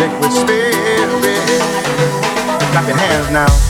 liquid spirit. Clap your hands now.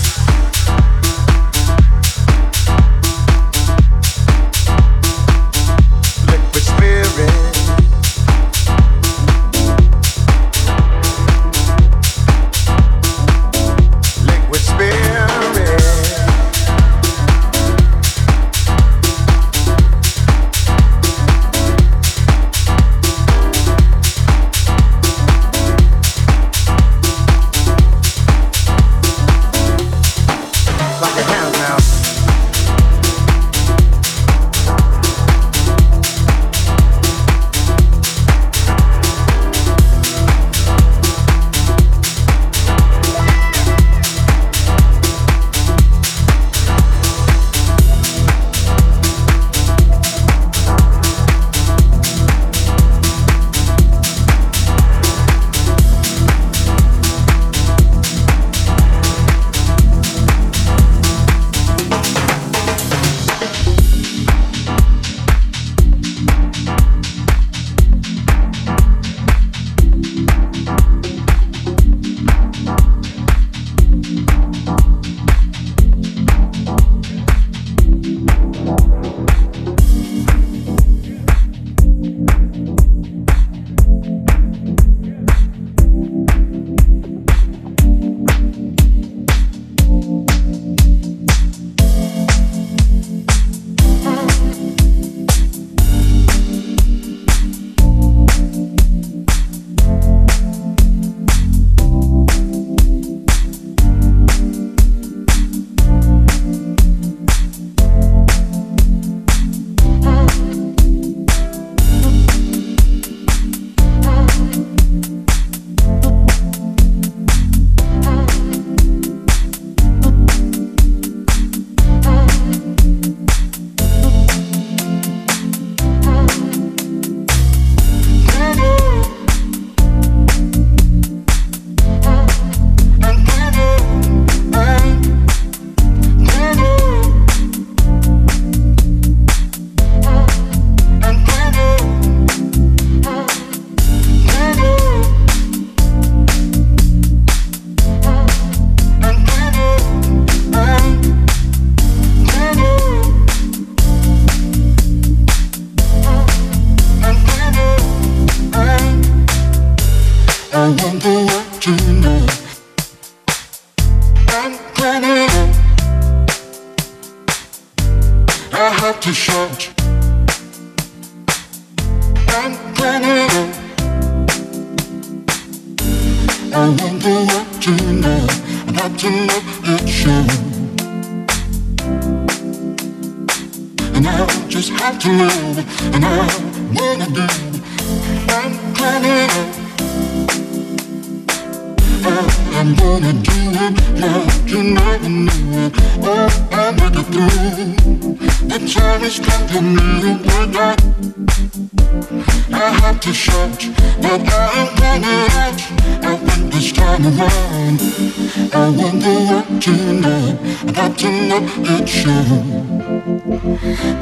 got to know it's you.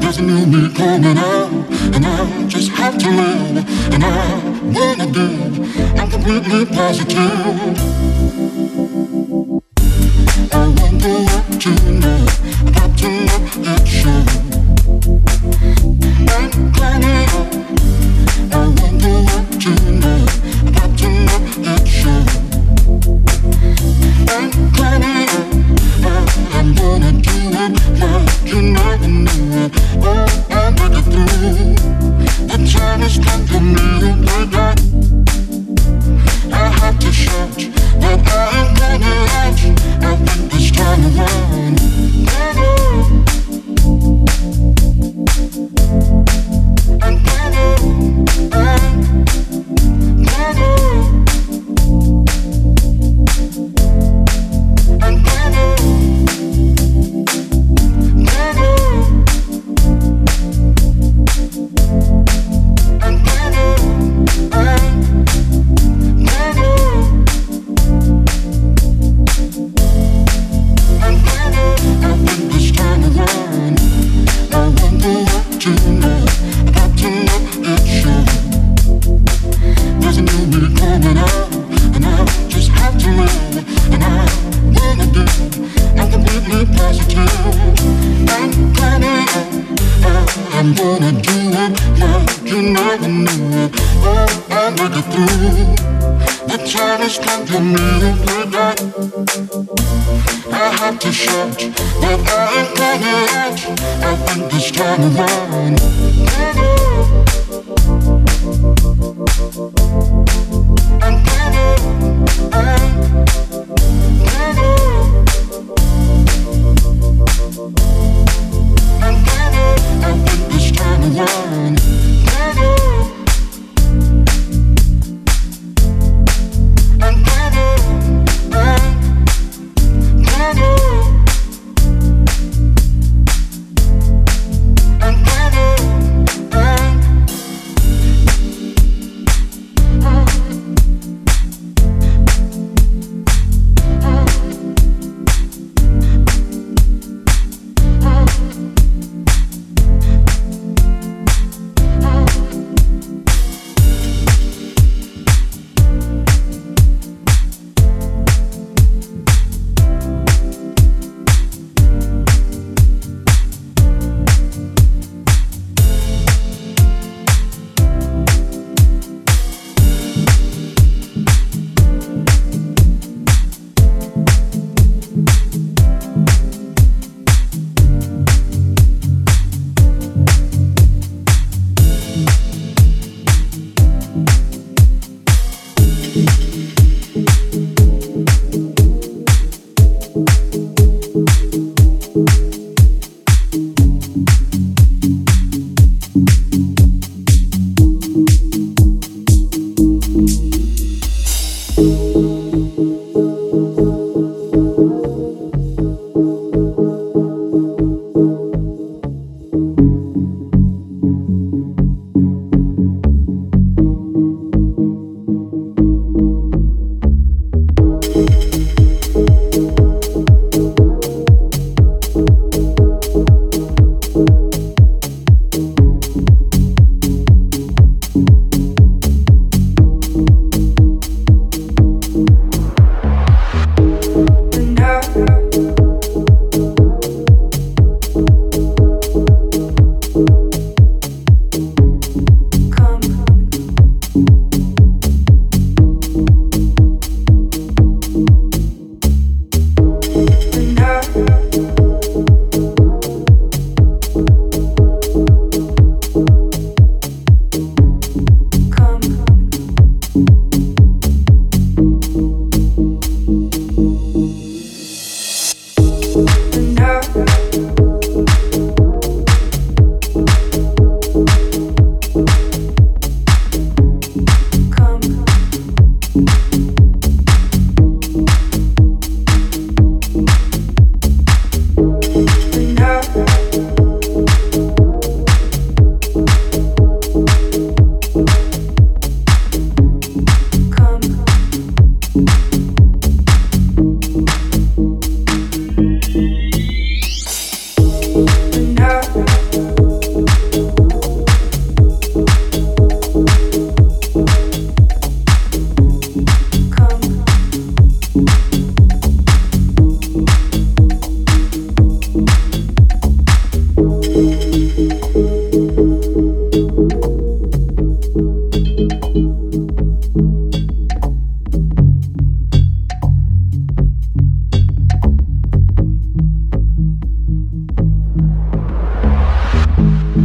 There's a new me coming out, and I just have to live, and I wanna live. I'm completely positive. I wonder what you know. think he's trying to run.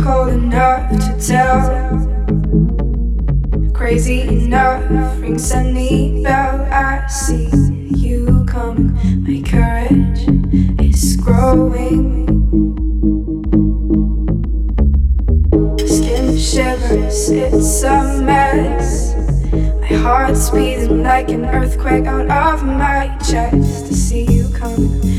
cold enough to tell. Crazy enough rings any bell. I see you coming. My courage is growing. Skin shivers, it's a mess. My heart's beating like an earthquake out of my chest. to see you coming.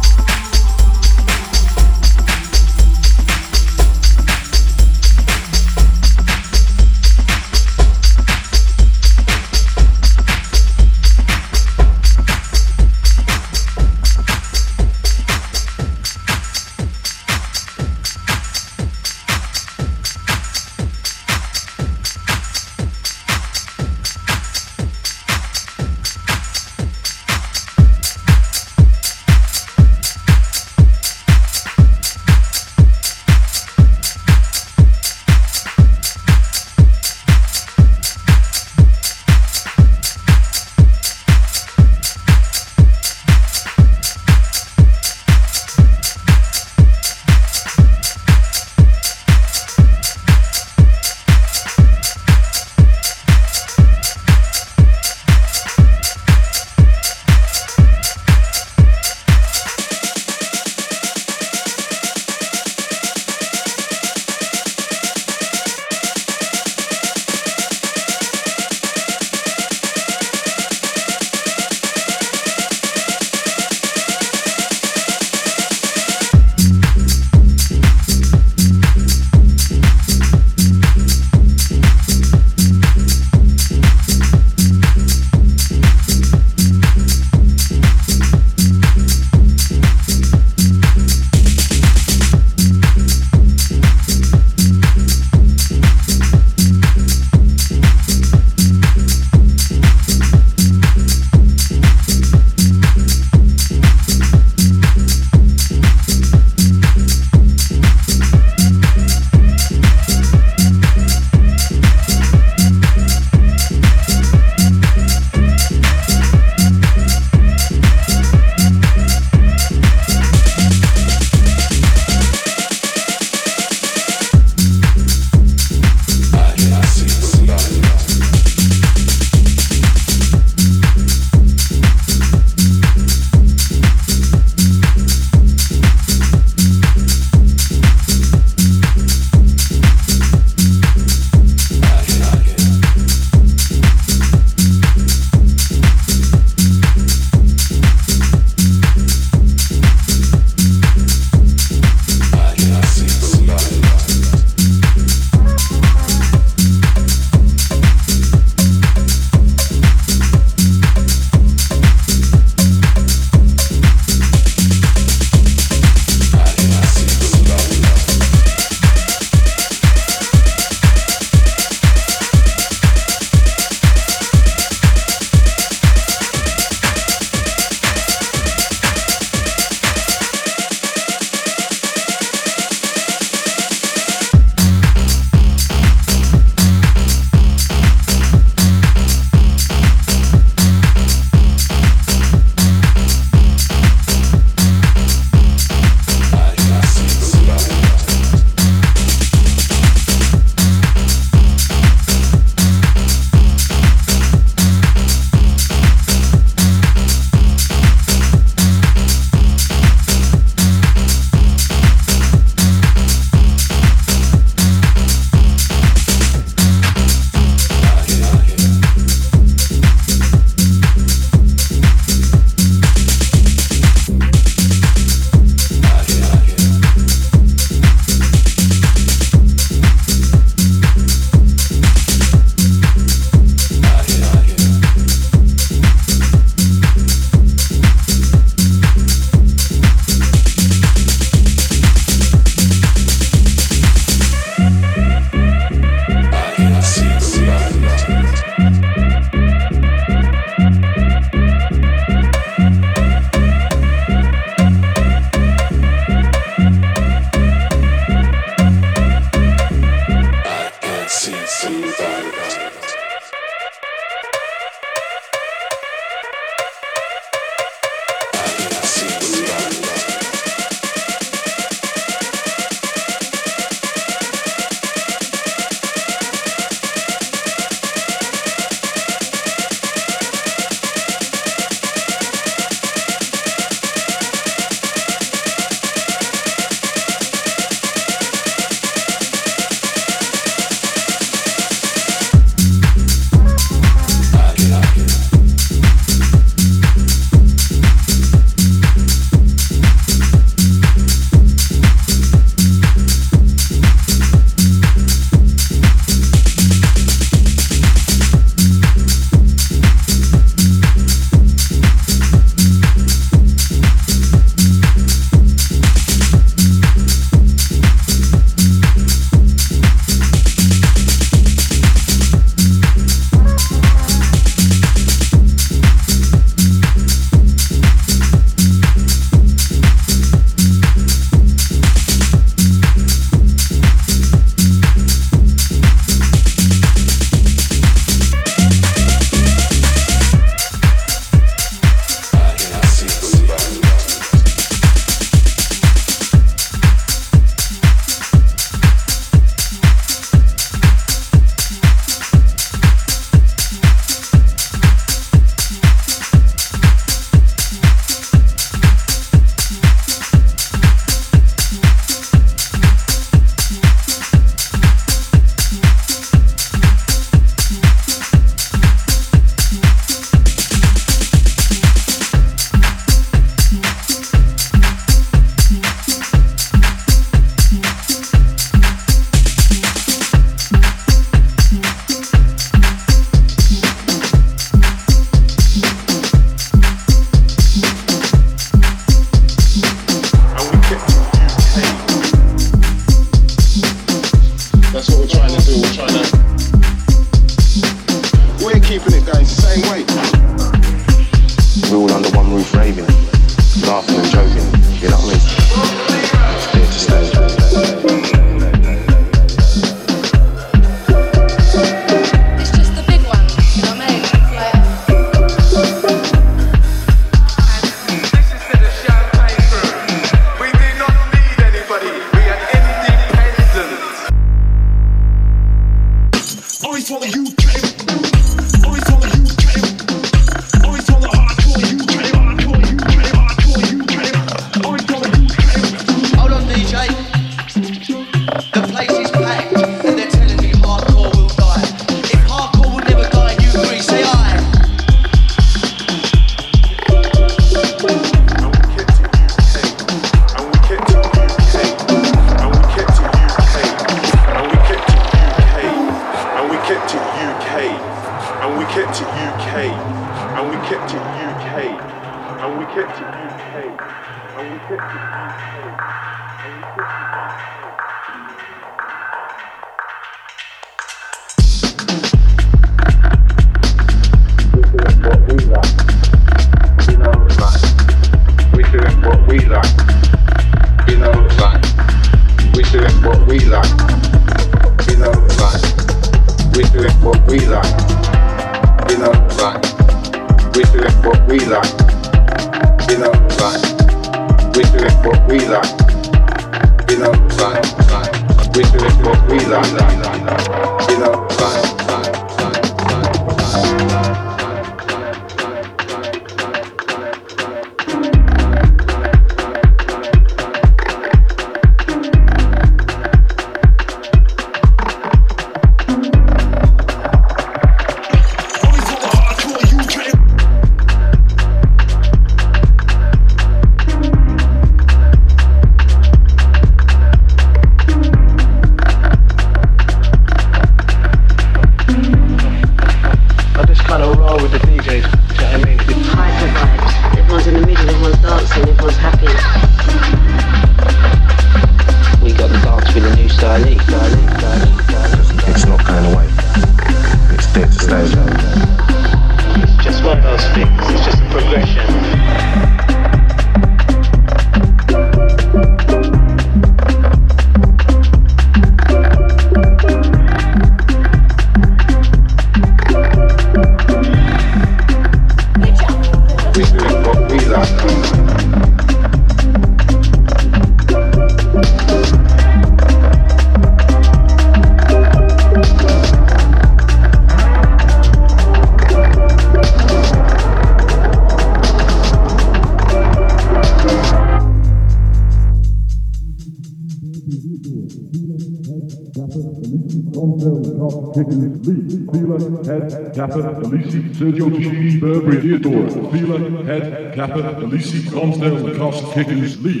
Fila, Head, Kappa, Ellesse, Lonsdale, and Carson Kickers lead.